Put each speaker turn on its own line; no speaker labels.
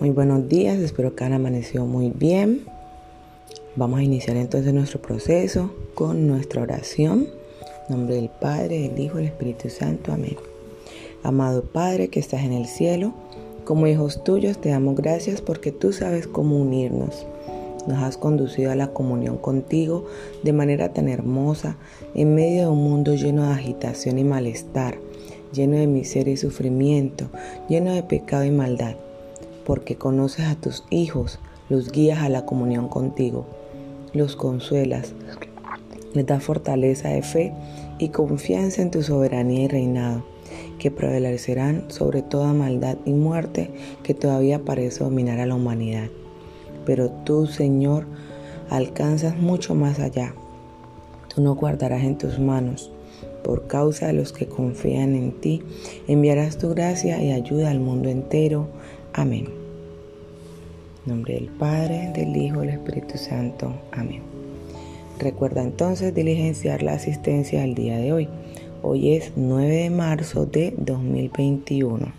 Muy buenos días, espero que han amanecido muy bien. Vamos a iniciar entonces nuestro proceso con nuestra oración. En nombre del Padre, del Hijo y del Espíritu Santo. Amén. Amado Padre que estás en el cielo, como hijos tuyos te damos gracias porque tú sabes cómo unirnos. Nos has conducido a la comunión contigo de manera tan hermosa en medio de un mundo lleno de agitación y malestar, lleno de miseria y sufrimiento, lleno de pecado y maldad, porque conoces a tus hijos, los guías a la comunión contigo, los consuelas, les das fortaleza de fe y confianza en tu soberanía y reinado, que prevalecerán sobre toda maldad y muerte que todavía parece dominar a la humanidad. Pero tú, Señor, alcanzas mucho más allá. Tú no guardarás en tus manos. Por causa de los que confían en ti, enviarás tu gracia y ayuda al mundo entero. Amén. En nombre del Padre, del Hijo del Espíritu Santo. Amén. Recuerda entonces diligenciar la asistencia al día de hoy. Hoy es 9 de marzo de 2021.